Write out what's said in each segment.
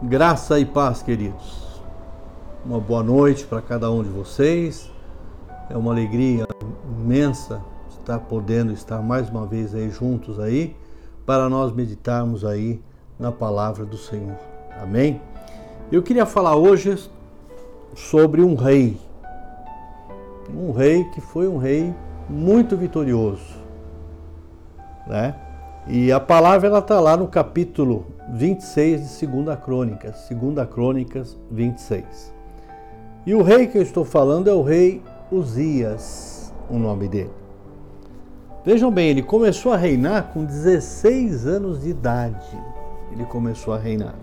Graça e paz, queridos. Uma boa noite para cada um de vocês. É uma alegria imensa estar podendo estar mais uma vez aí juntos aí para nós meditarmos aí na palavra do Senhor. Amém? Eu queria falar hoje sobre um rei. Um rei que foi um rei muito vitorioso, né? E a palavra ela está lá no capítulo 26 de 2 Crônicas, 2 Crônicas 26. E o rei que eu estou falando é o rei Uzias, o nome dele. Vejam bem, ele começou a reinar com 16 anos de idade. Ele começou a reinar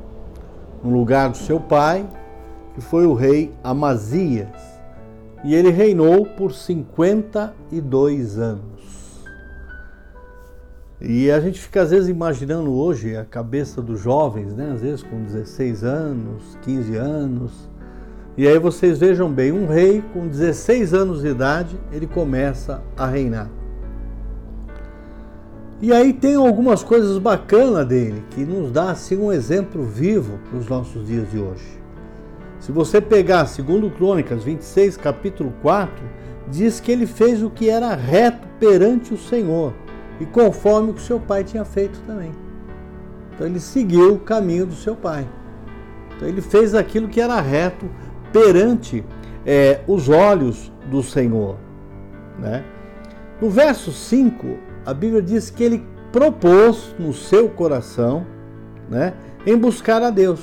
no lugar do seu pai, que foi o rei Amazias. E ele reinou por 52 anos. E a gente fica às vezes imaginando hoje a cabeça dos jovens, né? Às vezes com 16 anos, 15 anos. E aí vocês vejam bem, um rei com 16 anos de idade, ele começa a reinar. E aí tem algumas coisas bacanas dele, que nos dá assim um exemplo vivo para os nossos dias de hoje. Se você pegar segundo Crônicas 26, capítulo 4, diz que ele fez o que era reto perante o Senhor e conforme o que seu pai tinha feito também. Então ele seguiu o caminho do seu pai. Então ele fez aquilo que era reto perante é, os olhos do Senhor. Né? No verso 5, a Bíblia diz que ele propôs no seu coração né, em buscar a Deus.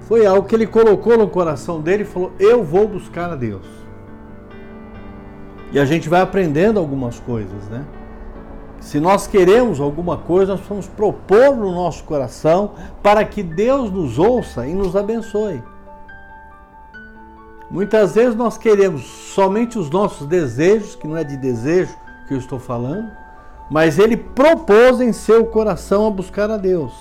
Foi algo que ele colocou no coração dele e falou: Eu vou buscar a Deus. E a gente vai aprendendo algumas coisas, né? Se nós queremos alguma coisa, nós vamos propor no nosso coração para que Deus nos ouça e nos abençoe. Muitas vezes nós queremos somente os nossos desejos, que não é de desejo que eu estou falando, mas ele propôs em seu coração a buscar a Deus.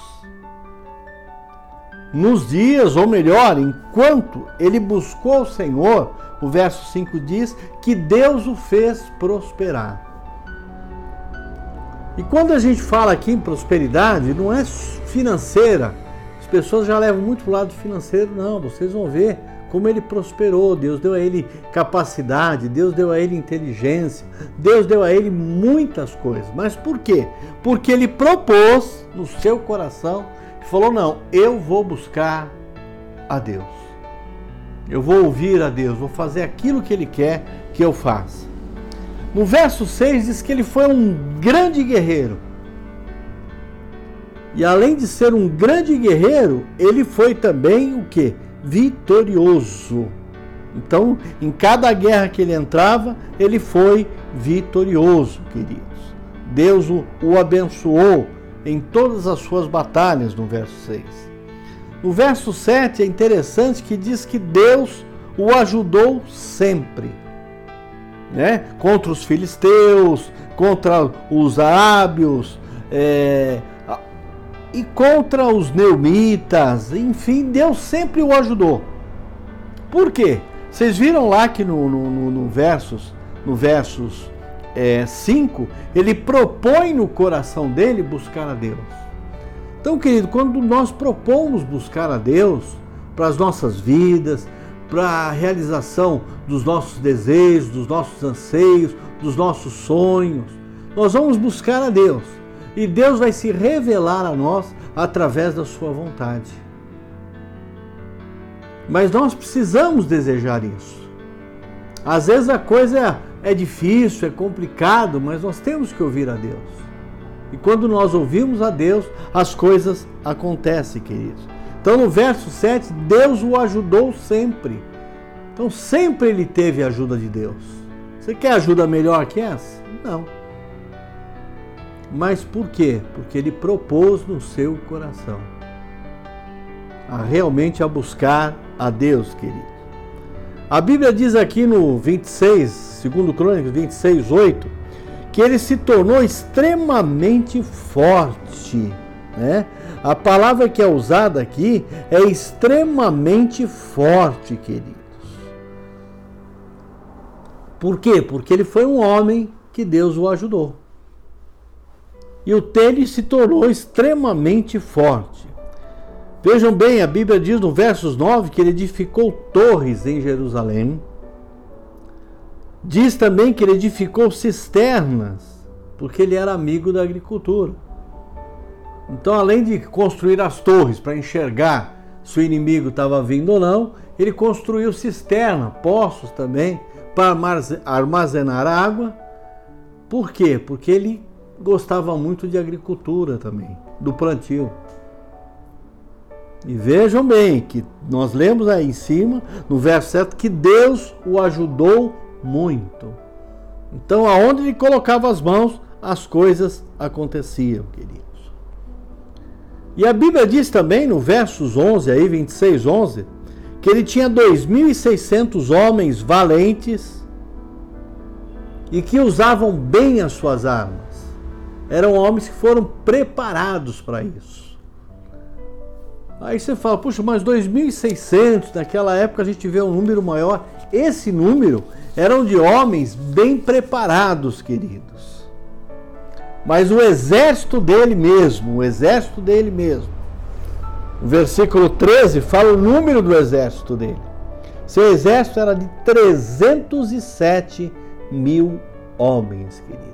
Nos dias, ou melhor, enquanto ele buscou o Senhor, o verso 5 diz que Deus o fez prosperar. E quando a gente fala aqui em prosperidade, não é financeira. As pessoas já levam muito para o lado financeiro, não. Vocês vão ver como ele prosperou. Deus deu a ele capacidade, Deus deu a ele inteligência, Deus deu a ele muitas coisas. Mas por quê? Porque ele propôs no seu coração e falou: Não, eu vou buscar a Deus. Eu vou ouvir a Deus, vou fazer aquilo que ele quer que eu faça. No verso 6 diz que ele foi um grande guerreiro. E além de ser um grande guerreiro, ele foi também o que? Vitorioso. Então, em cada guerra que ele entrava, ele foi vitorioso, queridos. Deus o, o abençoou em todas as suas batalhas, no verso 6. No verso 7 é interessante que diz que Deus o ajudou sempre né? contra os filisteus, contra os arábios, é, e contra os neumitas, enfim, Deus sempre o ajudou. Por quê? Vocês viram lá que no, no, no, no versos, no versos 5, é, ele propõe no coração dele buscar a Deus. Então, querido, quando nós propomos buscar a Deus para as nossas vidas, para a realização dos nossos desejos, dos nossos anseios, dos nossos sonhos. Nós vamos buscar a Deus e Deus vai se revelar a nós através da Sua vontade. Mas nós precisamos desejar isso. Às vezes a coisa é, é difícil, é complicado, mas nós temos que ouvir a Deus. E quando nós ouvimos a Deus, as coisas acontecem, queridos. Então no verso 7, Deus o ajudou sempre. Então sempre ele teve a ajuda de Deus. Você quer ajuda melhor que essa? Não. Mas por quê? Porque ele propôs no seu coração a realmente a buscar a Deus, querido. A Bíblia diz aqui no 26, segundo Crônicas 26, 8, que ele se tornou extremamente forte, né? A palavra que é usada aqui é extremamente forte, queridos. Por quê? Porque ele foi um homem que Deus o ajudou. E o tênis se tornou extremamente forte. Vejam bem, a Bíblia diz no versos 9 que ele edificou torres em Jerusalém. Diz também que ele edificou cisternas, porque ele era amigo da agricultura. Então, além de construir as torres para enxergar se o inimigo estava vindo ou não, ele construiu cisterna, poços também, para armazenar água. Por quê? Porque ele gostava muito de agricultura também, do plantio. E vejam bem que nós lemos aí em cima, no verso 7, que Deus o ajudou muito. Então, aonde ele colocava as mãos, as coisas aconteciam, queridos. E a Bíblia diz também no versos 11 aí, 26, 11, que ele tinha 2.600 homens valentes e que usavam bem as suas armas. Eram homens que foram preparados para isso. Aí você fala, puxa, mas 2.600, naquela época a gente vê um número maior. Esse número eram de homens bem preparados, queridos. Mas o exército dele mesmo, o exército dele mesmo, o versículo 13 fala o número do exército dele. Seu exército era de 307 mil homens, queridos.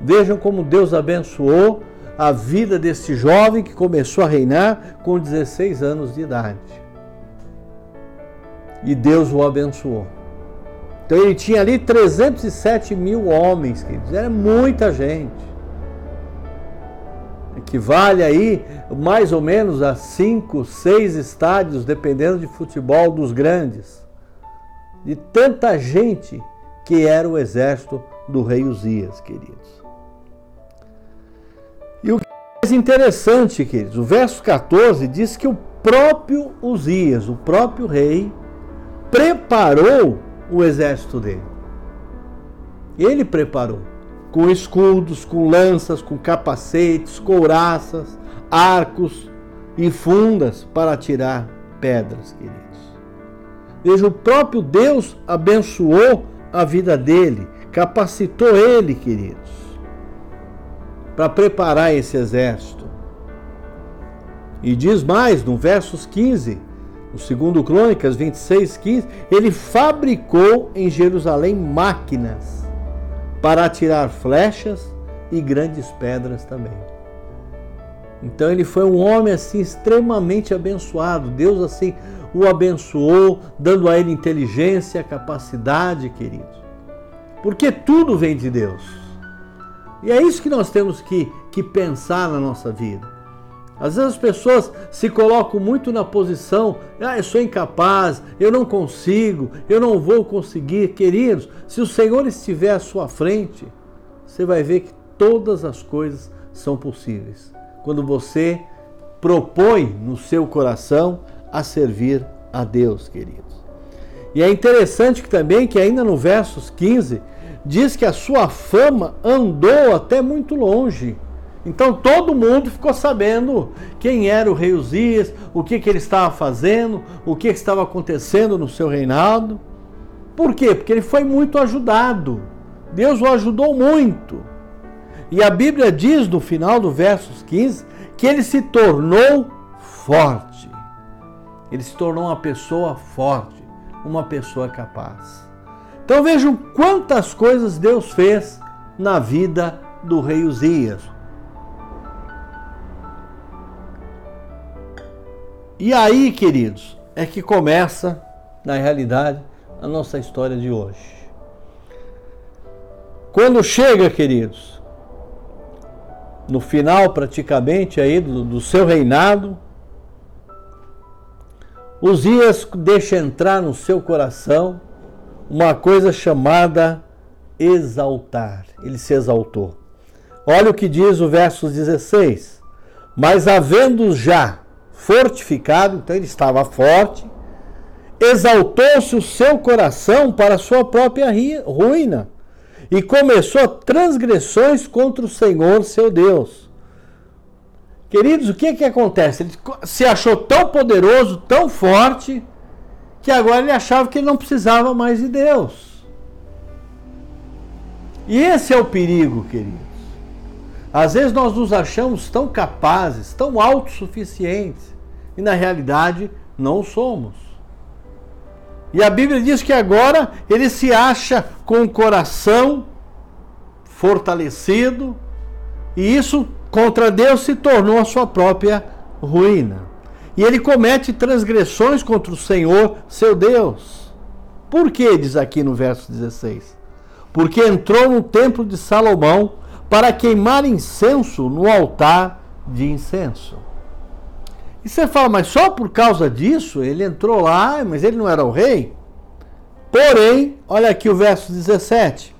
Vejam como Deus abençoou a vida desse jovem que começou a reinar com 16 anos de idade. E Deus o abençoou. Então ele tinha ali 307 mil homens, queridos. Era muita gente equivale aí mais ou menos a cinco, seis estádios, dependendo de futebol dos grandes. De tanta gente que era o exército do rei Uzias, queridos. E o que é mais interessante, queridos, o verso 14 diz que o próprio Uzias, o próprio rei, preparou o exército dele. Ele preparou com escudos, com lanças, com capacetes, couraças, arcos e fundas para tirar pedras, queridos. Veja, o próprio Deus abençoou a vida dele, capacitou ele, queridos, para preparar esse exército. E diz mais, no versos 15, no segundo Crônicas 26, 15, ele fabricou em Jerusalém máquinas para atirar flechas e grandes pedras também. Então ele foi um homem assim extremamente abençoado. Deus assim o abençoou, dando a ele inteligência, capacidade, queridos. Porque tudo vem de Deus. E é isso que nós temos que, que pensar na nossa vida. Às vezes as pessoas se colocam muito na posição, ah, eu sou incapaz, eu não consigo, eu não vou conseguir. Queridos, se o Senhor estiver à sua frente, você vai ver que todas as coisas são possíveis. Quando você propõe no seu coração a servir a Deus, queridos. E é interessante que também que ainda no versos 15 diz que a sua fama andou até muito longe. Então todo mundo ficou sabendo quem era o rei Uzias, o que, que ele estava fazendo, o que, que estava acontecendo no seu reinado. Por quê? Porque ele foi muito ajudado. Deus o ajudou muito. E a Bíblia diz no final do versos 15 que ele se tornou forte. Ele se tornou uma pessoa forte, uma pessoa capaz. Então vejam quantas coisas Deus fez na vida do rei Uzias. E aí, queridos, é que começa, na realidade, a nossa história de hoje. Quando chega, queridos, no final praticamente aí do, do seu reinado, Uzias deixa entrar no seu coração uma coisa chamada exaltar. Ele se exaltou. Olha o que diz o verso 16. Mas havendo já fortificado, então ele estava forte, exaltou-se o seu coração para a sua própria ruína e começou transgressões contra o Senhor seu Deus. Queridos, o que que acontece? Ele se achou tão poderoso, tão forte, que agora ele achava que ele não precisava mais de Deus. E esse é o perigo, queridos. Às vezes nós nos achamos tão capazes, tão autossuficientes, e na realidade não somos. E a Bíblia diz que agora ele se acha com o coração fortalecido, e isso contra Deus se tornou a sua própria ruína. E ele comete transgressões contra o Senhor, seu Deus. Por que? Diz aqui no verso 16. Porque entrou no templo de Salomão para queimar incenso no altar de incenso. E você fala, mas só por causa disso ele entrou lá, mas ele não era o rei? Porém, olha aqui o verso 17.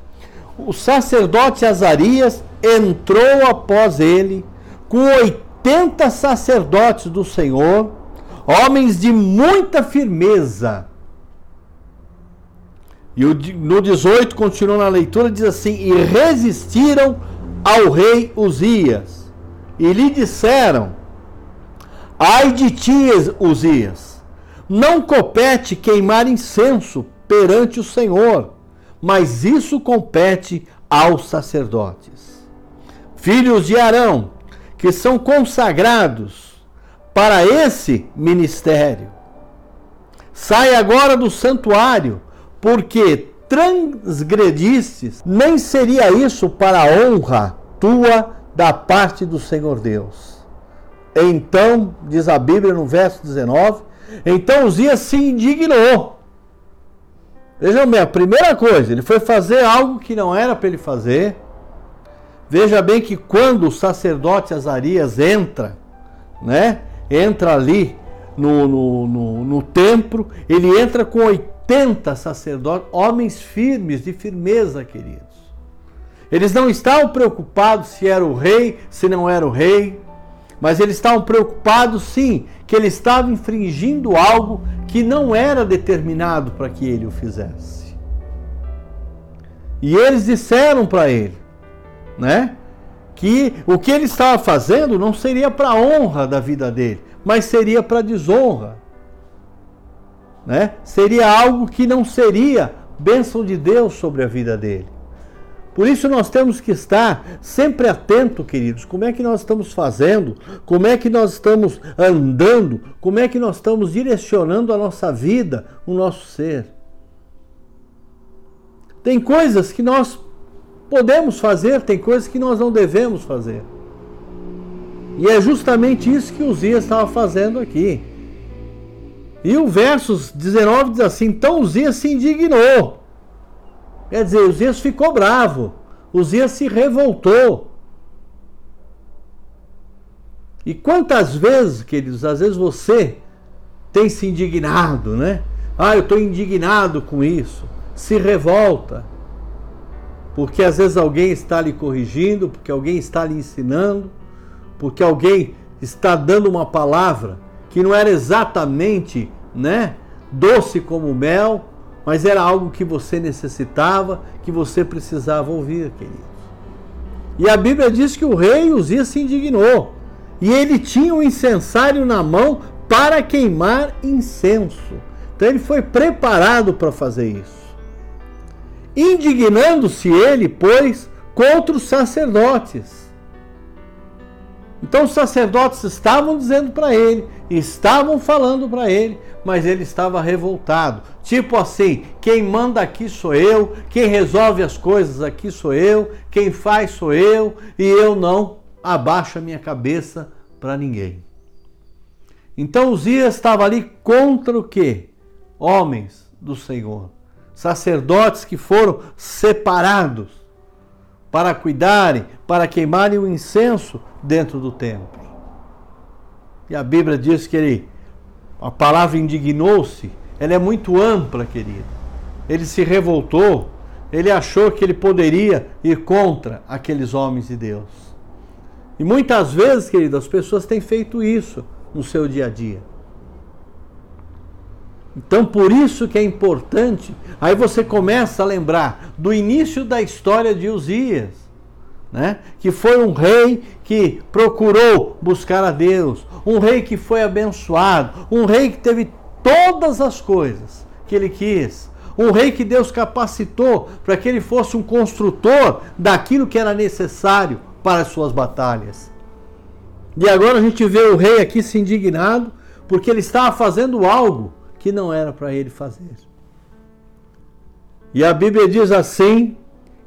O sacerdote Azarias entrou após ele com 80 sacerdotes do Senhor, homens de muita firmeza. E no 18, continuou na leitura, diz assim: E resistiram ao rei Uzias, e lhe disseram: Ai de ti, Uzias, não compete queimar incenso perante o Senhor, mas isso compete aos sacerdotes. Filhos de Arão, que são consagrados para esse ministério. Sai agora do santuário, porque transgredistes, nem seria isso para a honra tua da parte do Senhor Deus. Então, diz a Bíblia no verso 19, então Uzias se indignou. Vejam bem, a primeira coisa, ele foi fazer algo que não era para ele fazer. Veja bem que quando o sacerdote Azarias entra, né? Entra ali no, no, no, no templo, ele entra com 80 sacerdotes, homens firmes, de firmeza, queridos. Eles não estavam preocupados se era o rei, se não era o rei mas eles estavam preocupados sim que ele estava infringindo algo que não era determinado para que ele o fizesse. E eles disseram para ele, né, que o que ele estava fazendo não seria para honra da vida dele, mas seria para desonra. Né? Seria algo que não seria bênção de Deus sobre a vida dele. Por isso nós temos que estar sempre atento, queridos, como é que nós estamos fazendo, como é que nós estamos andando, como é que nós estamos direcionando a nossa vida, o nosso ser. Tem coisas que nós podemos fazer, tem coisas que nós não devemos fazer. E é justamente isso que Uzias estava fazendo aqui. E o versos 19 diz assim: Então Uzias se indignou Quer dizer, Uzias ficou bravo. Uzias se revoltou. E quantas vezes, queridos, às vezes você tem se indignado, né? Ah, eu estou indignado com isso. Se revolta. Porque às vezes alguém está lhe corrigindo, porque alguém está lhe ensinando, porque alguém está dando uma palavra que não era exatamente, né, doce como mel, mas era algo que você necessitava, que você precisava ouvir, queridos. E a Bíblia diz que o rei Uzias se indignou. E ele tinha um incensário na mão para queimar incenso. Então ele foi preparado para fazer isso. Indignando-se ele, pois, contra os sacerdotes então os sacerdotes estavam dizendo para ele, estavam falando para ele, mas ele estava revoltado. Tipo assim: quem manda aqui sou eu, quem resolve as coisas aqui sou eu, quem faz sou eu, e eu não abaixo a minha cabeça para ninguém. Então Uzias estava ali contra o quê? Homens do Senhor, sacerdotes que foram separados para cuidarem, para queimarem o incenso dentro do templo. E a Bíblia diz que ele, a palavra indignou-se, ela é muito ampla, querido. Ele se revoltou, ele achou que ele poderia ir contra aqueles homens de Deus. E muitas vezes, querido, as pessoas têm feito isso no seu dia a dia. Então, por isso que é importante. Aí você começa a lembrar do início da história de Uzias, né? que foi um rei que procurou buscar a Deus, um rei que foi abençoado, um rei que teve todas as coisas que ele quis, um rei que Deus capacitou para que ele fosse um construtor daquilo que era necessário para as suas batalhas. E agora a gente vê o rei aqui se indignado porque ele estava fazendo algo que não era para ele fazer. E a Bíblia diz assim: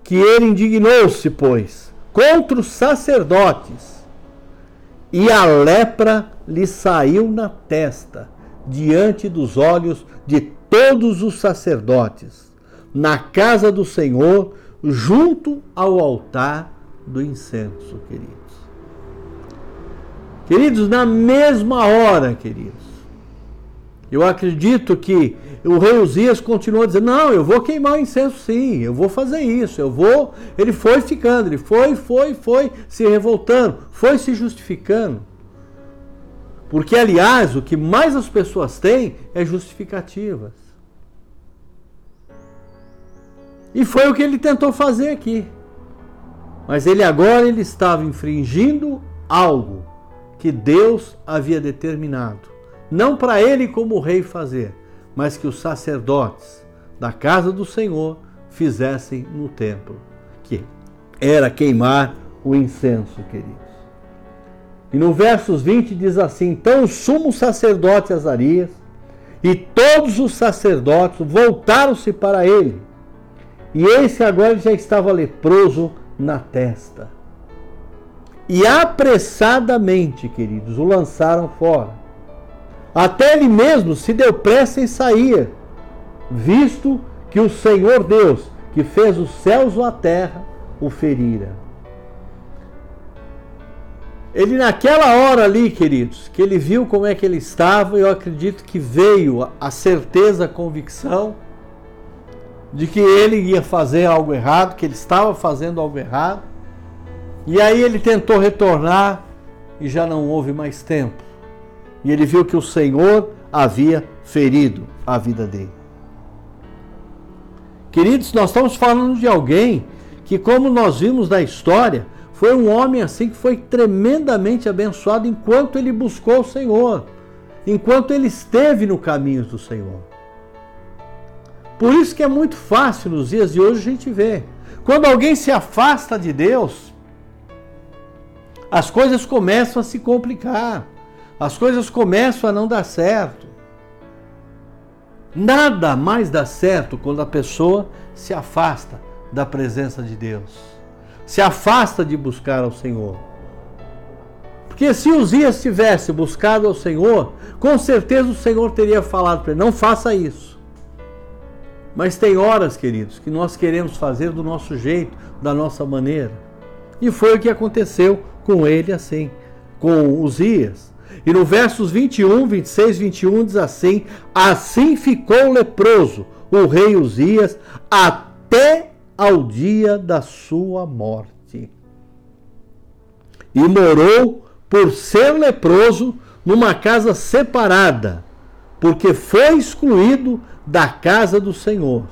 que ele indignou-se, pois, contra os sacerdotes, e a lepra lhe saiu na testa, diante dos olhos de todos os sacerdotes, na casa do Senhor, junto ao altar do incenso, queridos. Queridos, na mesma hora, queridos, eu acredito que o rei Uzias continuou dizendo: Não, eu vou queimar o incenso sim, eu vou fazer isso, eu vou. Ele foi ficando, ele foi, foi, foi se revoltando, foi se justificando. Porque, aliás, o que mais as pessoas têm é justificativas. E foi o que ele tentou fazer aqui. Mas ele agora ele estava infringindo algo que Deus havia determinado não para ele como rei fazer, mas que os sacerdotes da casa do Senhor fizessem no templo, que era queimar o incenso, queridos. E no versos 20 diz assim: Então o sumo sacerdote Azarias e todos os sacerdotes voltaram-se para ele. E esse agora já estava leproso na testa. E apressadamente, queridos, o lançaram fora até ele mesmo se deu pressa em sair, visto que o Senhor Deus, que fez os céus ou a terra, o ferira. Ele naquela hora ali, queridos, que ele viu como é que ele estava, eu acredito que veio a certeza, a convicção de que ele ia fazer algo errado, que ele estava fazendo algo errado. E aí ele tentou retornar e já não houve mais tempo e ele viu que o Senhor havia ferido a vida dele. Queridos, nós estamos falando de alguém que, como nós vimos na história, foi um homem assim que foi tremendamente abençoado enquanto ele buscou o Senhor, enquanto ele esteve no caminho do Senhor. Por isso que é muito fácil nos dias de hoje a gente ver. Quando alguém se afasta de Deus, as coisas começam a se complicar as coisas começam a não dar certo. Nada mais dá certo quando a pessoa se afasta da presença de Deus, se afasta de buscar ao Senhor. Porque se Uzias tivesse buscado ao Senhor, com certeza o Senhor teria falado para ele: não faça isso. Mas tem horas, queridos, que nós queremos fazer do nosso jeito, da nossa maneira. E foi o que aconteceu com ele assim, com Uzias. E no versos 21, 26, 21 diz assim: Assim ficou leproso o rei Uzias até ao dia da sua morte. E morou por ser leproso numa casa separada, porque foi excluído da casa do Senhor.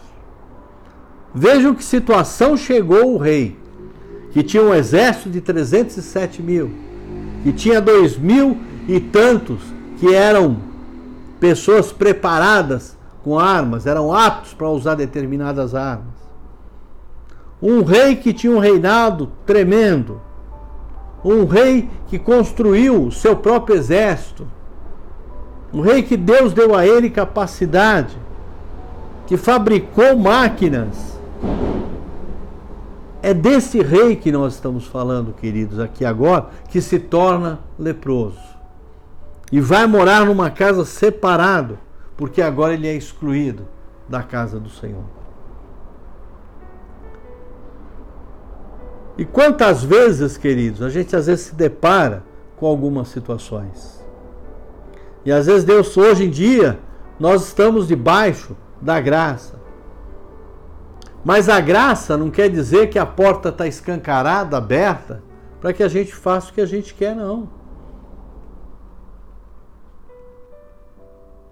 Vejam que situação chegou o rei, que tinha um exército de 307 mil, que tinha dois mil e tantos que eram pessoas preparadas com armas, eram aptos para usar determinadas armas. Um rei que tinha um reinado tremendo, um rei que construiu o seu próprio exército, um rei que Deus deu a ele capacidade, que fabricou máquinas. É desse rei que nós estamos falando, queridos, aqui agora, que se torna leproso e vai morar numa casa separado, porque agora ele é excluído da casa do Senhor. E quantas vezes, queridos, a gente às vezes se depara com algumas situações. E às vezes Deus, hoje em dia, nós estamos debaixo da graça. Mas a graça não quer dizer que a porta está escancarada, aberta, para que a gente faça o que a gente quer, não.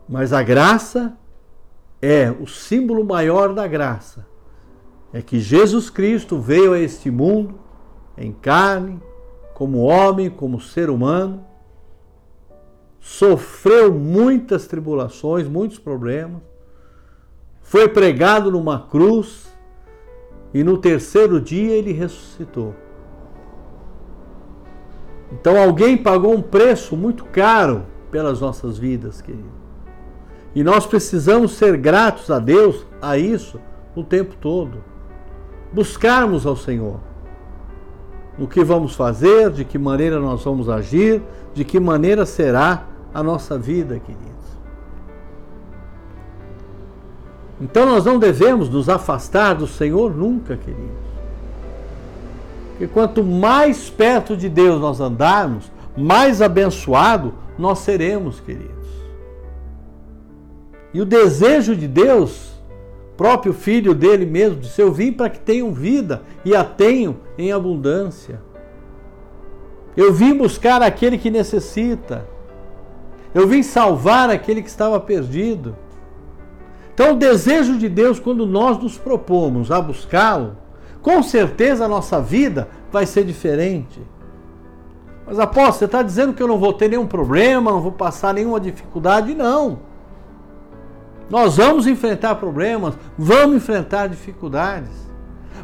Mas a graça é o símbolo maior da graça. É que Jesus Cristo veio a este mundo em carne, como homem, como ser humano, sofreu muitas tribulações, muitos problemas, foi pregado numa cruz e no terceiro dia ele ressuscitou. Então alguém pagou um preço muito caro pelas nossas vidas, querido. E nós precisamos ser gratos a Deus a isso o tempo todo. Buscarmos ao Senhor. O que vamos fazer, de que maneira nós vamos agir, de que maneira será a nossa vida, queridos. Então nós não devemos nos afastar do Senhor nunca, queridos. Porque quanto mais perto de Deus nós andarmos, mais abençoado nós seremos, queridos. E o desejo de Deus, próprio Filho dele mesmo, disse: Eu vim para que tenham vida e a tenham em abundância. Eu vim buscar aquele que necessita. Eu vim salvar aquele que estava perdido. Então, o desejo de Deus, quando nós nos propomos a buscá-lo, com certeza a nossa vida vai ser diferente. Mas apóstolo, você está dizendo que eu não vou ter nenhum problema, não vou passar nenhuma dificuldade? Não. Nós vamos enfrentar problemas, vamos enfrentar dificuldades.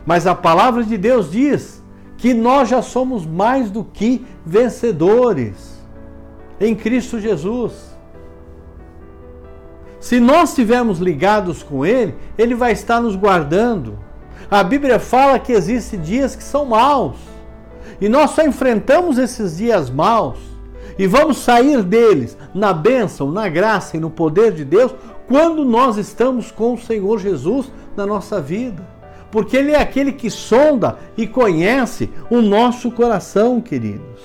Mas a palavra de Deus diz que nós já somos mais do que vencedores em Cristo Jesus. Se nós estivermos ligados com Ele, Ele vai estar nos guardando. A Bíblia fala que existem dias que são maus. E nós só enfrentamos esses dias maus e vamos sair deles na bênção, na graça e no poder de Deus quando nós estamos com o Senhor Jesus na nossa vida. Porque Ele é aquele que sonda e conhece o nosso coração, queridos.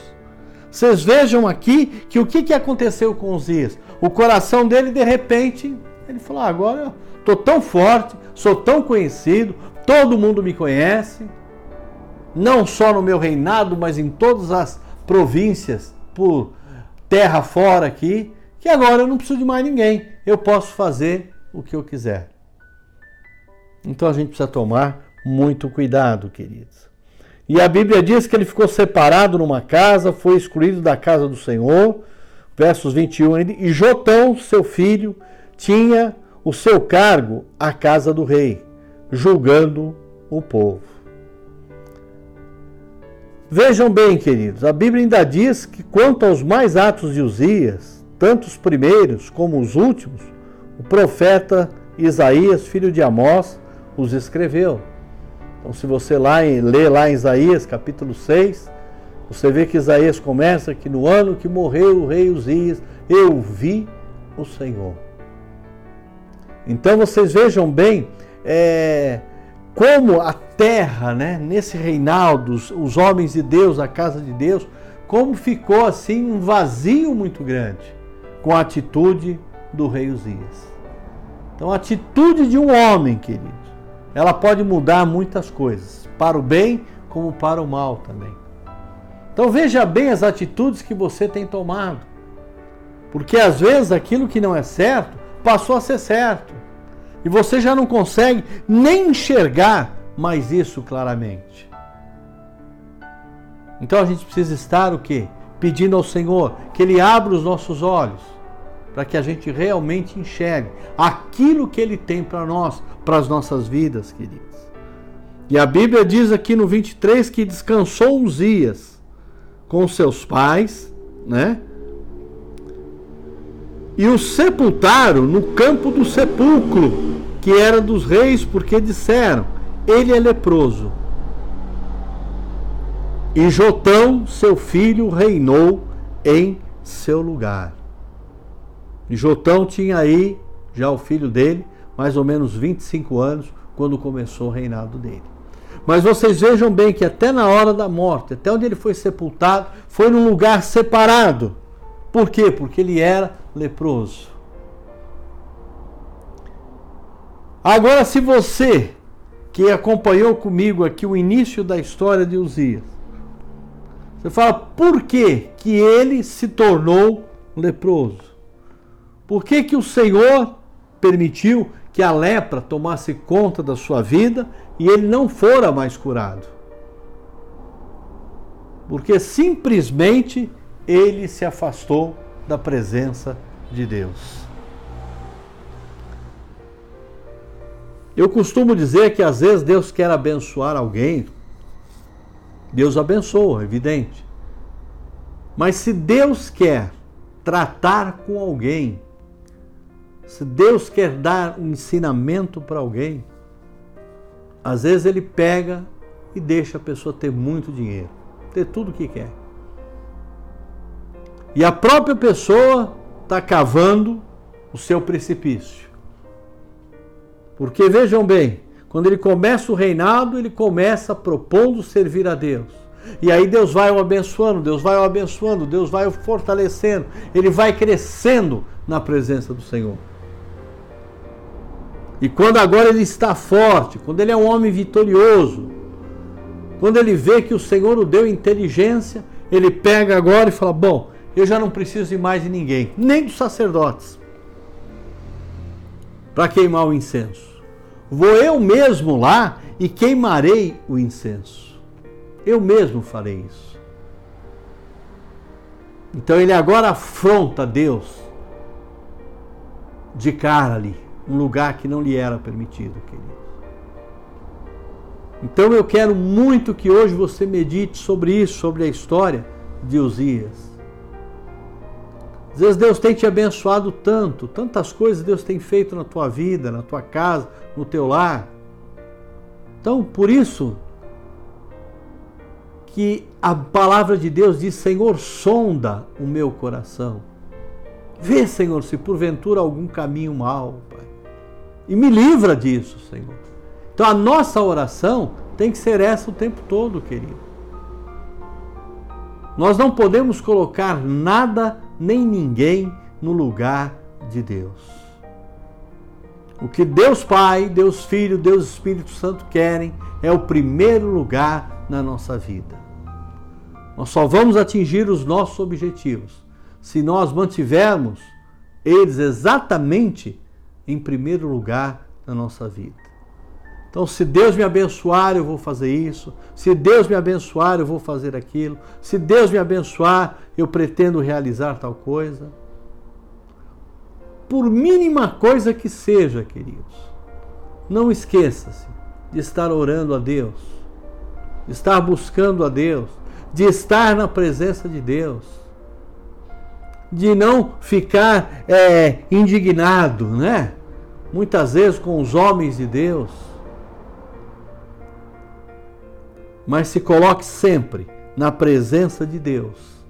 Vocês vejam aqui que o que, que aconteceu com os dias? O coração dele, de repente, ele falou: ah, agora estou tão forte, sou tão conhecido, todo mundo me conhece, não só no meu reinado, mas em todas as províncias por terra fora aqui, que agora eu não preciso de mais ninguém, eu posso fazer o que eu quiser. Então a gente precisa tomar muito cuidado, queridos. E a Bíblia diz que ele ficou separado numa casa, foi excluído da casa do Senhor, versos 21, e Jotão, seu filho, tinha o seu cargo a casa do rei, julgando o povo. Vejam bem, queridos, a Bíblia ainda diz que quanto aos mais atos de Uzias, tanto os primeiros como os últimos, o profeta Isaías, filho de Amós, os escreveu. Então, se você lá em, lê lá em Isaías, capítulo 6, você vê que Isaías começa que no ano que morreu o rei Uzias, eu vi o Senhor. Então, vocês vejam bem é, como a terra, né, nesse reinado, os, os homens de Deus, a casa de Deus, como ficou assim um vazio muito grande com a atitude do rei Uzias. Então, a atitude de um homem, queridos, ela pode mudar muitas coisas, para o bem como para o mal também. Então, veja bem as atitudes que você tem tomado, porque às vezes aquilo que não é certo passou a ser certo. E você já não consegue nem enxergar mais isso claramente. Então a gente precisa estar o quê? Pedindo ao Senhor que Ele abra os nossos olhos para que a gente realmente enxergue aquilo que Ele tem para nós, para as nossas vidas, queridos. E a Bíblia diz aqui no 23 que descansou Uzias com seus pais, né? e o sepultaram no campo do sepulcro, que era dos reis, porque disseram: Ele é leproso. E Jotão, seu filho, reinou em seu lugar. E Jotão tinha aí, já o filho dele, mais ou menos 25 anos, quando começou o reinado dele. Mas vocês vejam bem que até na hora da morte, até onde ele foi sepultado, foi num lugar separado. Por quê? Porque ele era leproso. Agora, se você que acompanhou comigo aqui o início da história de Uzias, você fala por que, que ele se tornou leproso? Por que, que o Senhor permitiu que a lepra tomasse conta da sua vida e ele não fora mais curado? Porque simplesmente ele se afastou da presença de Deus. Eu costumo dizer que às vezes Deus quer abençoar alguém, Deus abençoa, evidente. Mas se Deus quer tratar com alguém, se Deus quer dar um ensinamento para alguém, às vezes ele pega e deixa a pessoa ter muito dinheiro, ter tudo o que quer. E a própria pessoa está cavando o seu precipício. Porque vejam bem, quando ele começa o reinado, ele começa propondo servir a Deus. E aí Deus vai o abençoando, Deus vai o abençoando, Deus vai o fortalecendo, ele vai crescendo na presença do Senhor. E quando agora ele está forte, quando ele é um homem vitorioso, quando ele vê que o Senhor o deu inteligência, ele pega agora e fala: Bom, eu já não preciso de mais de ninguém, nem dos sacerdotes, para queimar o incenso. Vou eu mesmo lá e queimarei o incenso. Eu mesmo farei isso. Então ele agora afronta Deus de cara ali um lugar que não lhe era permitido, querido. Então eu quero muito que hoje você medite sobre isso, sobre a história de Uzias. Às vezes Deus tem te abençoado tanto, tantas coisas Deus tem feito na tua vida, na tua casa, no teu lar. Então, por isso que a palavra de Deus diz: Senhor, sonda o meu coração. Vê, Senhor, se porventura algum caminho mal, Pai e me livra disso, Senhor. Então a nossa oração tem que ser essa o tempo todo, querido. Nós não podemos colocar nada nem ninguém no lugar de Deus. O que Deus Pai, Deus Filho, Deus Espírito Santo querem é o primeiro lugar na nossa vida. Nós só vamos atingir os nossos objetivos se nós mantivermos eles exatamente em primeiro lugar na nossa vida. Então, se Deus me abençoar, eu vou fazer isso. Se Deus me abençoar, eu vou fazer aquilo. Se Deus me abençoar, eu pretendo realizar tal coisa. Por mínima coisa que seja, queridos, não esqueça-se de estar orando a Deus, de estar buscando a Deus, de estar na presença de Deus, de não ficar é, indignado, né? muitas vezes com os homens de Deus. Mas se coloque sempre na presença de Deus,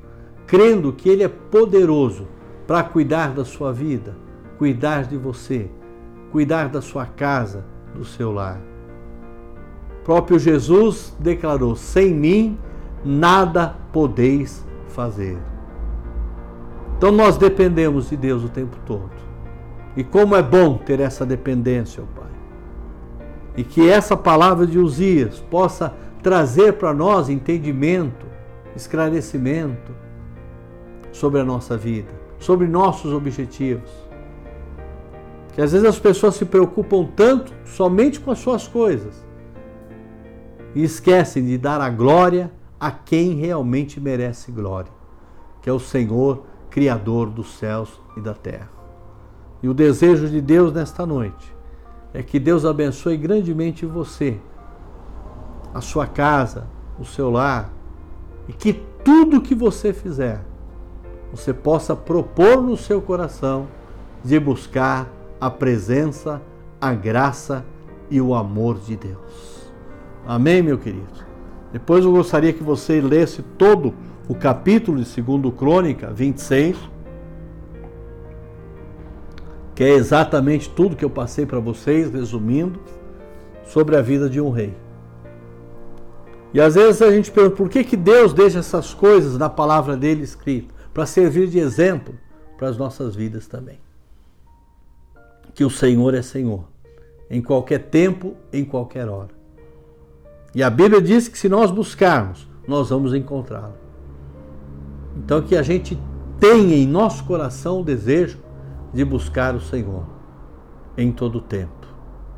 crendo que Ele é poderoso para cuidar da sua vida, cuidar de você, cuidar da sua casa, do seu lar. O próprio Jesus declarou: sem mim nada podeis fazer. Então nós dependemos de Deus o tempo todo. E como é bom ter essa dependência, ó Pai. E que essa palavra de Uzias possa trazer para nós entendimento, esclarecimento sobre a nossa vida, sobre nossos objetivos. Que às vezes as pessoas se preocupam tanto somente com as suas coisas e esquecem de dar a glória a quem realmente merece glória, que é o Senhor, Criador dos céus e da terra. E o desejo de Deus nesta noite é que Deus abençoe grandemente você, a sua casa, o seu lar, e que tudo que você fizer, você possa propor no seu coração de buscar a presença, a graça e o amor de Deus. Amém, meu querido? Depois eu gostaria que você lesse todo o capítulo de 2 Crônica 26 que é exatamente tudo que eu passei para vocês, resumindo, sobre a vida de um rei. E às vezes a gente pergunta por que, que Deus deixa essas coisas na palavra dele escrita? Para servir de exemplo para as nossas vidas também. Que o Senhor é Senhor, em qualquer tempo, em qualquer hora. E a Bíblia diz que se nós buscarmos, nós vamos encontrá-lo. Então que a gente tenha em nosso coração o desejo de buscar o Senhor em todo o tempo.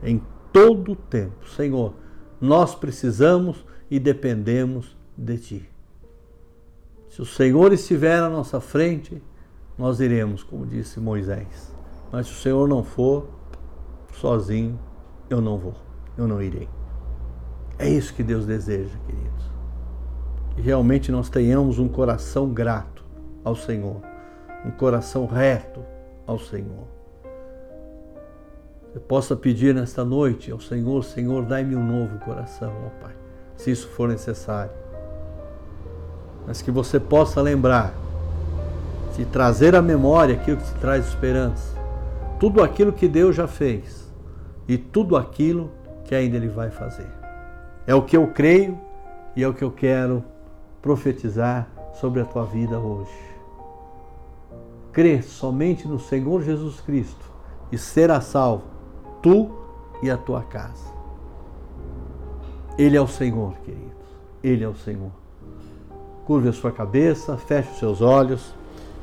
Em todo o tempo. Senhor, nós precisamos e dependemos de Ti. Se o Senhor estiver à nossa frente, nós iremos, como disse Moisés. Mas se o Senhor não for, sozinho, eu não vou, eu não irei. É isso que Deus deseja, queridos. Que realmente nós tenhamos um coração grato ao Senhor um coração reto ao Senhor. Você possa pedir nesta noite ao Senhor, Senhor, dai-me um novo coração, ó Pai, se isso for necessário. Mas que você possa lembrar, de trazer à memória aquilo que te traz esperança, tudo aquilo que Deus já fez e tudo aquilo que ainda Ele vai fazer. É o que eu creio e é o que eu quero profetizar sobre a tua vida hoje. Crê somente no Senhor Jesus Cristo e será salvo, tu e a tua casa. Ele é o Senhor, queridos. Ele é o Senhor. Curve a sua cabeça, feche os seus olhos.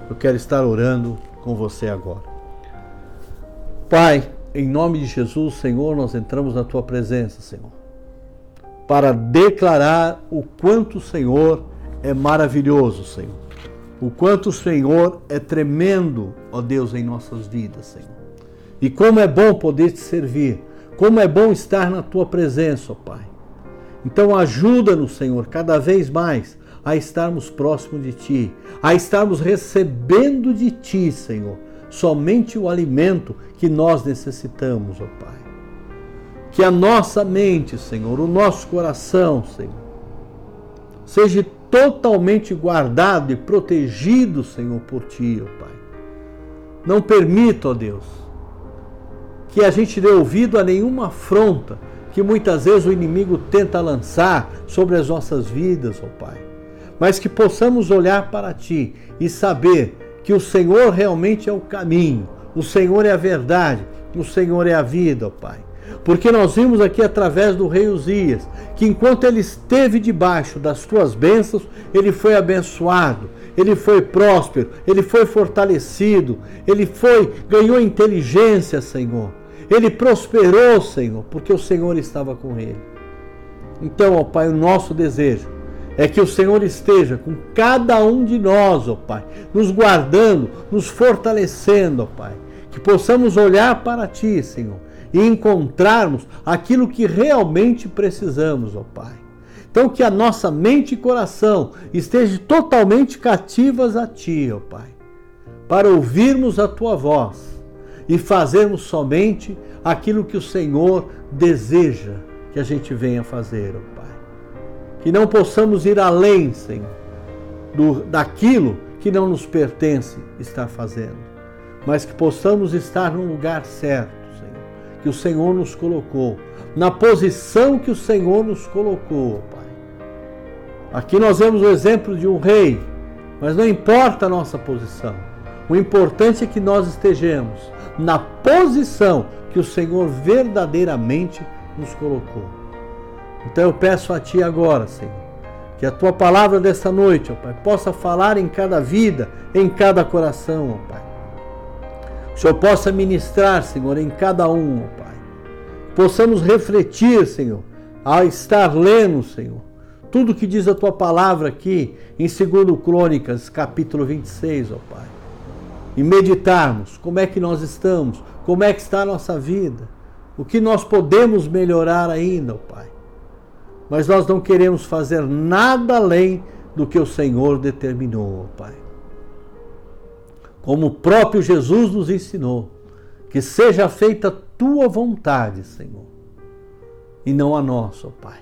Eu quero estar orando com você agora. Pai, em nome de Jesus, Senhor, nós entramos na tua presença, Senhor, para declarar o quanto o Senhor é maravilhoso, Senhor. O quanto o Senhor é tremendo, ó Deus, em nossas vidas, Senhor. E como é bom poder te servir, como é bom estar na tua presença, ó Pai. Então ajuda-nos, Senhor, cada vez mais a estarmos próximos de Ti, a estarmos recebendo de Ti, Senhor, somente o alimento que nós necessitamos, ó Pai. Que a nossa mente, Senhor, o nosso coração, Senhor, seja totalmente guardado e protegido, Senhor, por Ti, ó Pai. Não permita, ó Deus, que a gente dê ouvido a nenhuma afronta que muitas vezes o inimigo tenta lançar sobre as nossas vidas, ó Pai. Mas que possamos olhar para Ti e saber que o Senhor realmente é o caminho, o Senhor é a verdade, o Senhor é a vida, ó Pai. Porque nós vimos aqui através do rei Uzias que enquanto ele esteve debaixo das tuas bênçãos, ele foi abençoado, ele foi próspero, ele foi fortalecido, ele foi ganhou inteligência, Senhor. Ele prosperou, Senhor, porque o Senhor estava com ele. Então, ó Pai, o nosso desejo é que o Senhor esteja com cada um de nós, ó Pai, nos guardando, nos fortalecendo, ó Pai. Que possamos olhar para Ti, Senhor, e encontrarmos aquilo que realmente precisamos, ó Pai. Então, que a nossa mente e coração estejam totalmente cativas a Ti, ó Pai, para ouvirmos a Tua voz e fazermos somente aquilo que o Senhor deseja que a gente venha fazer, ó Pai. Que não possamos ir além, Senhor, do, daquilo que não nos pertence estar fazendo, mas que possamos estar no lugar certo, Senhor, que o Senhor nos colocou, na posição que o Senhor nos colocou, Pai. Aqui nós vemos o exemplo de um rei, mas não importa a nossa posição. O importante é que nós estejamos na posição que o Senhor verdadeiramente nos colocou. Então eu peço a Ti agora, Senhor, que a Tua palavra desta noite, ó Pai, possa falar em cada vida, em cada coração, ó Pai. O Senhor possa ministrar, Senhor, em cada um, ó Pai. Possamos refletir, Senhor, ao estar lendo, Senhor, tudo que diz a Tua palavra aqui em 2 Crônicas, capítulo 26, ó Pai e meditarmos como é que nós estamos, como é que está a nossa vida, o que nós podemos melhorar ainda, ó Pai. Mas nós não queremos fazer nada além do que o Senhor determinou, ó Pai. Como o próprio Jesus nos ensinou, que seja feita a tua vontade, Senhor, e não a nossa, ó Pai.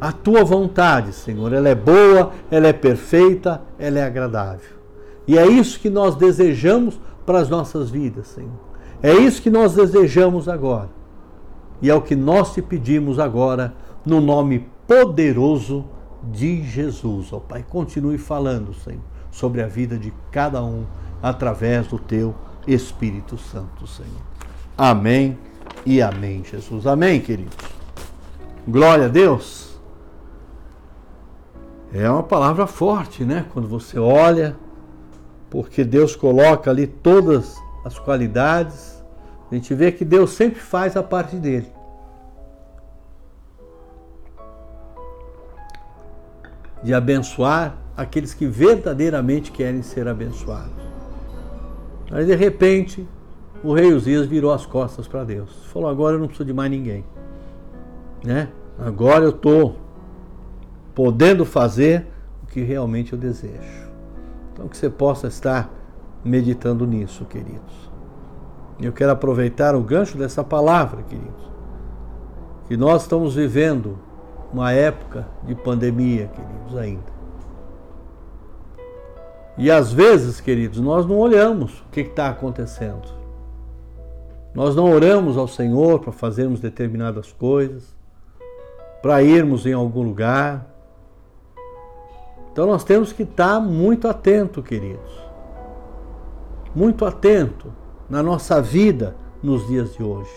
A tua vontade, Senhor, ela é boa, ela é perfeita, ela é agradável. E é isso que nós desejamos para as nossas vidas, Senhor. É isso que nós desejamos agora. E é o que nós te pedimos agora, no nome poderoso de Jesus. Ó oh, Pai, continue falando, Senhor, sobre a vida de cada um através do teu Espírito Santo, Senhor. Amém e amém, Jesus. Amém, queridos. Glória a Deus. É uma palavra forte, né? Quando você olha porque Deus coloca ali todas as qualidades. A gente vê que Deus sempre faz a parte dele. De abençoar aqueles que verdadeiramente querem ser abençoados. Aí de repente, o rei Uzias virou as costas para Deus. Falou: agora eu não preciso de mais ninguém. Né? Agora eu estou podendo fazer o que realmente eu desejo. Então, que você possa estar meditando nisso, queridos. Eu quero aproveitar o gancho dessa palavra, queridos, que nós estamos vivendo uma época de pandemia, queridos, ainda. E às vezes, queridos, nós não olhamos o que está acontecendo. Nós não oramos ao Senhor para fazermos determinadas coisas, para irmos em algum lugar. Então nós temos que estar muito atento, queridos. Muito atento na nossa vida nos dias de hoje.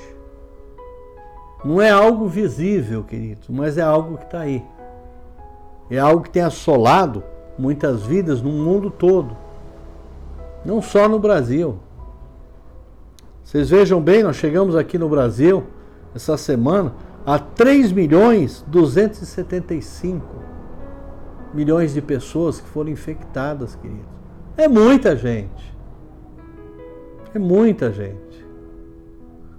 Não é algo visível, queridos, mas é algo que está aí. É algo que tem assolado muitas vidas no mundo todo, não só no Brasil. Vocês vejam bem, nós chegamos aqui no Brasil essa semana a 3 milhões 275 milhões de pessoas que foram infectadas, queridos. É muita gente. É muita gente.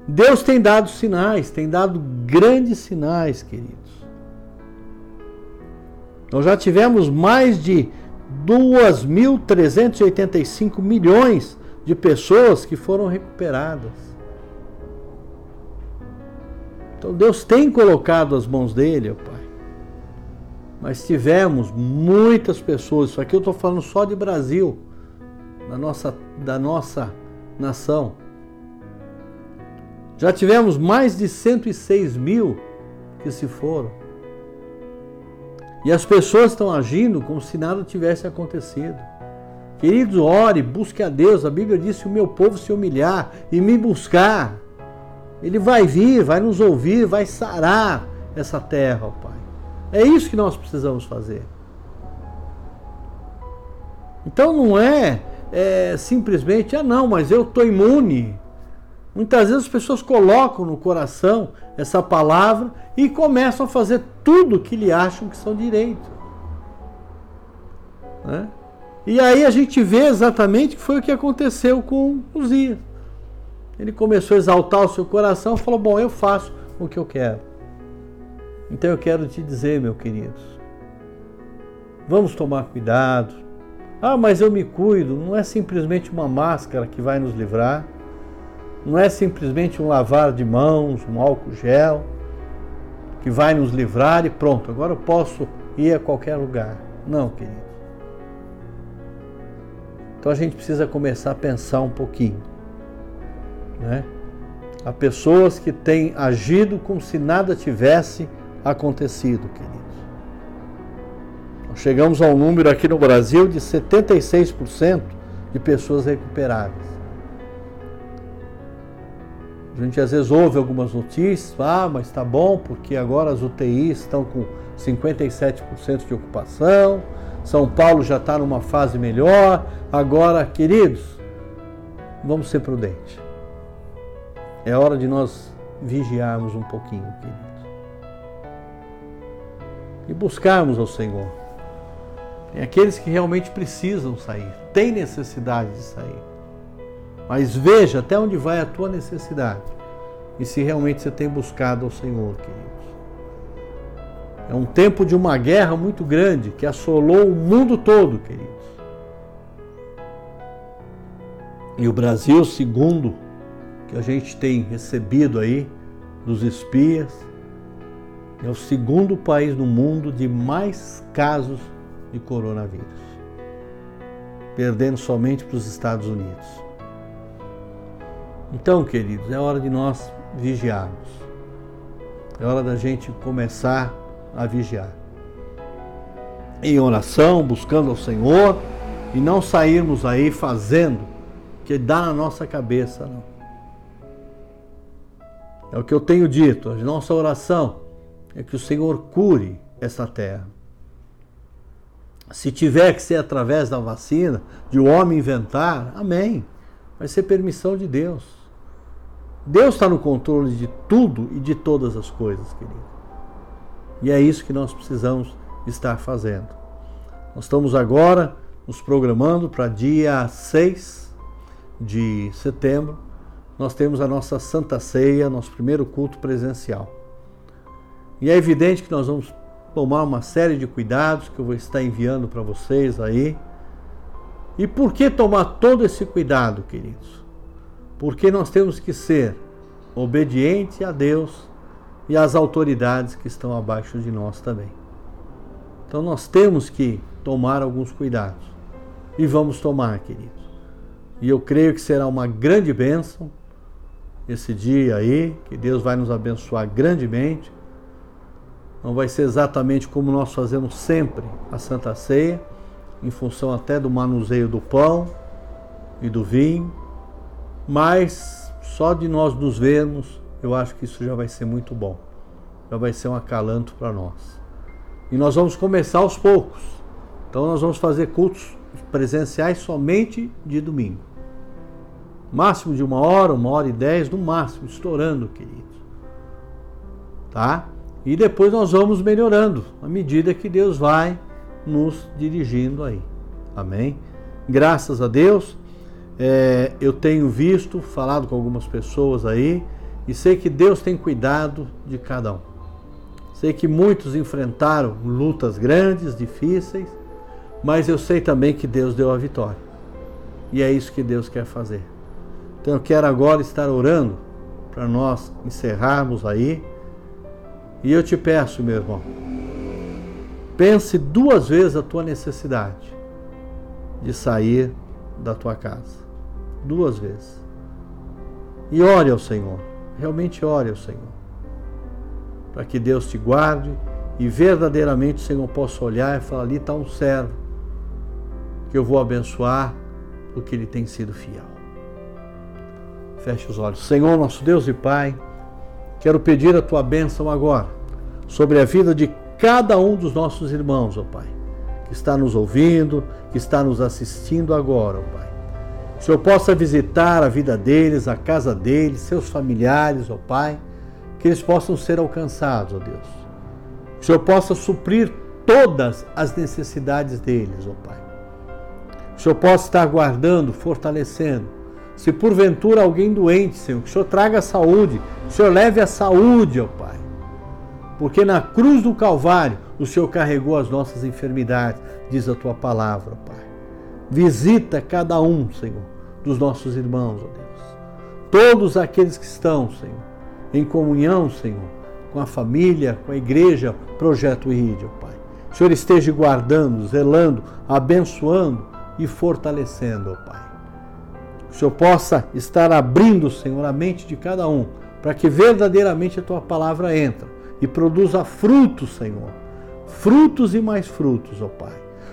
Deus tem dado sinais, tem dado grandes sinais, queridos. Nós já tivemos mais de 2.385 milhões de pessoas que foram recuperadas. Então Deus tem colocado as mãos dele, ó Pai. Mas tivemos muitas pessoas, isso aqui eu estou falando só de Brasil, da nossa, da nossa nação. Já tivemos mais de 106 mil que se foram. E as pessoas estão agindo como se nada tivesse acontecido. Queridos, ore, busque a Deus. A Bíblia diz: se o meu povo se humilhar e me buscar, ele vai vir, vai nos ouvir, vai sarar essa terra, ó Pai. É isso que nós precisamos fazer. Então não é, é simplesmente, ah não, mas eu estou imune. Muitas vezes as pessoas colocam no coração essa palavra e começam a fazer tudo que lhe acham que são direito. Né? E aí a gente vê exatamente que foi o que aconteceu com Uzias. Ele começou a exaltar o seu coração e falou: Bom, eu faço o que eu quero. Então eu quero te dizer, meus queridos, vamos tomar cuidado. Ah, mas eu me cuido. Não é simplesmente uma máscara que vai nos livrar não é simplesmente um lavar de mãos, um álcool gel, que vai nos livrar e pronto, agora eu posso ir a qualquer lugar. Não, querido. Então a gente precisa começar a pensar um pouquinho. Né? Há pessoas que têm agido como se nada tivesse acontecido, queridos. Nós chegamos a um número aqui no Brasil de 76% de pessoas recuperadas. A gente às vezes ouve algumas notícias, ah, mas está bom porque agora as UTIs estão com 57% de ocupação, São Paulo já está numa fase melhor. Agora, queridos, vamos ser prudentes. É hora de nós vigiarmos um pouquinho, queridos. E buscarmos ao Senhor. Tem aqueles que realmente precisam sair, têm necessidade de sair. Mas veja até onde vai a tua necessidade e se realmente você tem buscado ao Senhor, queridos. É um tempo de uma guerra muito grande que assolou o mundo todo, queridos. E o Brasil, segundo que a gente tem recebido aí dos espias, é o segundo país no mundo de mais casos de coronavírus, perdendo somente para os Estados Unidos. Então, queridos, é hora de nós vigiarmos. É hora da gente começar a vigiar. Em oração, buscando ao Senhor e não sairmos aí fazendo que dá na nossa cabeça, não. É o que eu tenho dito, a nossa oração é que o Senhor cure essa terra. Se tiver que ser através da vacina, de o homem inventar, amém. Vai ser permissão de Deus. Deus está no controle de tudo e de todas as coisas, querido. E é isso que nós precisamos estar fazendo. Nós estamos agora nos programando para dia 6 de setembro. Nós temos a nossa Santa Ceia, nosso primeiro culto presencial. E é evidente que nós vamos tomar uma série de cuidados que eu vou estar enviando para vocês aí. E por que tomar todo esse cuidado, queridos? Porque nós temos que ser obedientes a Deus e às autoridades que estão abaixo de nós também. Então nós temos que tomar alguns cuidados. E vamos tomar, queridos. E eu creio que será uma grande bênção esse dia aí, que Deus vai nos abençoar grandemente. Não vai ser exatamente como nós fazemos sempre a Santa Ceia, em função até do manuseio do pão e do vinho, mas só de nós nos vermos, eu acho que isso já vai ser muito bom. Já vai ser um acalanto para nós. E nós vamos começar aos poucos. Então nós vamos fazer cultos presenciais somente de domingo. Máximo de uma hora, uma hora e dez, no máximo, estourando, queridos. Tá? E depois nós vamos melhorando, à medida que Deus vai nos dirigindo aí. Amém? Graças a Deus, é, eu tenho visto, falado com algumas pessoas aí, e sei que Deus tem cuidado de cada um. Sei que muitos enfrentaram lutas grandes, difíceis, mas eu sei também que Deus deu a vitória. E é isso que Deus quer fazer. Então eu quero agora estar orando para nós encerrarmos aí. E eu te peço, meu irmão, pense duas vezes a tua necessidade de sair da tua casa. Duas vezes. E ore ao Senhor. Realmente ore ao Senhor. Para que Deus te guarde e verdadeiramente o Senhor possa olhar e falar: ali está um servo que eu vou abençoar porque ele tem sido fiel. Feche os olhos. Senhor, nosso Deus e Pai, quero pedir a tua bênção agora sobre a vida de cada um dos nossos irmãos, ó Pai, que está nos ouvindo, que está nos assistindo agora, ó Pai. Que o Senhor possa visitar a vida deles, a casa deles, seus familiares, ó Pai, que eles possam ser alcançados, ó Deus. Que o Senhor possa suprir todas as necessidades deles, ó Pai. Que o Senhor possa estar guardando, fortalecendo, se porventura alguém doente, Senhor, que o Senhor traga saúde, que o Senhor leve a saúde, ó Pai. Porque na cruz do Calvário o Senhor carregou as nossas enfermidades, diz a tua palavra, ó Pai. Visita cada um, Senhor, dos nossos irmãos, ó Deus. Todos aqueles que estão, Senhor, em comunhão, Senhor, com a família, com a igreja, projeto ID, ó Pai. O Senhor esteja guardando, zelando, abençoando e fortalecendo, ó Pai o Senhor possa estar abrindo, Senhor, a mente de cada um, para que verdadeiramente a tua palavra entre e produza frutos, Senhor. Frutos e mais frutos, ó Pai.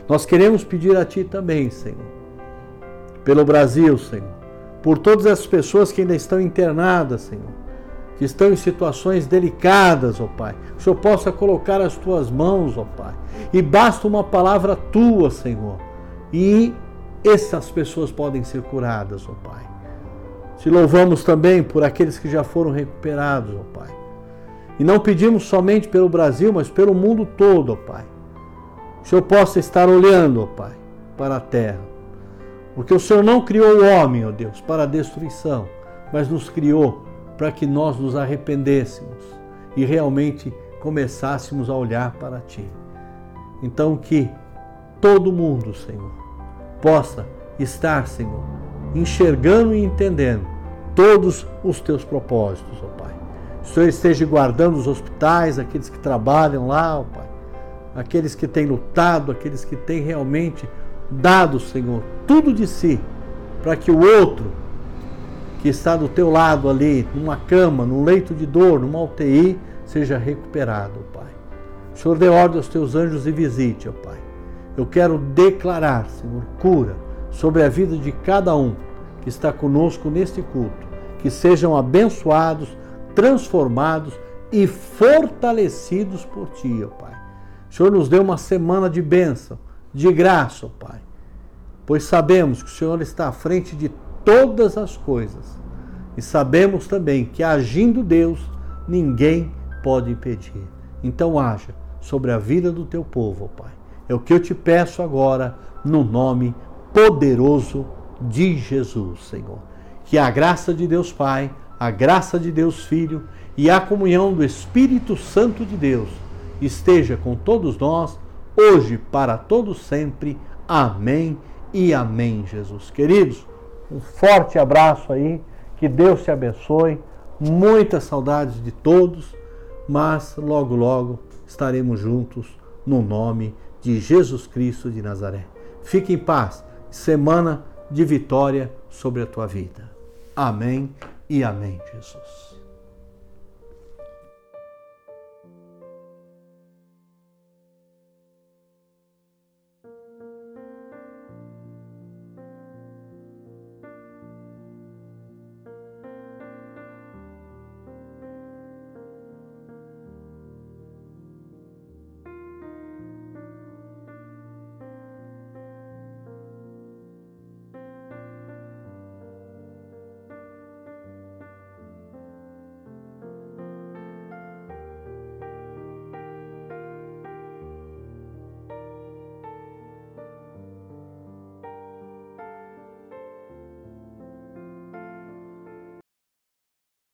Nós queremos pedir a Ti também, Senhor, pelo Brasil, Senhor, por todas as pessoas que ainda estão internadas, Senhor, que estão em situações delicadas, ó Pai. Que o Senhor possa colocar as Tuas mãos, ó Pai. E basta uma palavra Tua, Senhor, e essas pessoas podem ser curadas, ó Pai. Te louvamos também por aqueles que já foram recuperados, ó Pai. E não pedimos somente pelo Brasil, mas pelo mundo todo, ó Pai. Que o Senhor possa estar olhando, ó Pai, para a terra. Porque o Senhor não criou o homem, ó Deus, para a destruição, mas nos criou para que nós nos arrependêssemos e realmente começássemos a olhar para Ti. Então que todo mundo, Senhor, possa estar, Senhor, enxergando e entendendo todos os teus propósitos, ó Pai. O Senhor esteja guardando os hospitais, aqueles que trabalham lá, ó Pai. Aqueles que têm lutado, aqueles que têm realmente dado, Senhor, tudo de si, para que o outro que está do teu lado ali, numa cama, num leito de dor, numa UTI, seja recuperado, ó Pai. O Senhor dê ordem aos teus anjos e visite, ó Pai eu quero declarar, Senhor, cura sobre a vida de cada um que está conosco neste culto. Que sejam abençoados, transformados e fortalecidos por Ti, ó Pai. O Senhor nos deu uma semana de bênção, de graça, ó Pai. Pois sabemos que o Senhor está à frente de todas as coisas. E sabemos também que agindo Deus, ninguém pode impedir. Então haja sobre a vida do teu povo, ó Pai é o que eu te peço agora, no nome poderoso de Jesus, Senhor. Que a graça de Deus Pai, a graça de Deus Filho e a comunhão do Espírito Santo de Deus esteja com todos nós, hoje, para todos sempre. Amém e amém, Jesus. Queridos, um forte abraço aí, que Deus te abençoe, muitas saudades de todos, mas logo, logo estaremos juntos no nome de Jesus Cristo de Nazaré. Fique em paz, semana de vitória sobre a tua vida. Amém e amém, Jesus.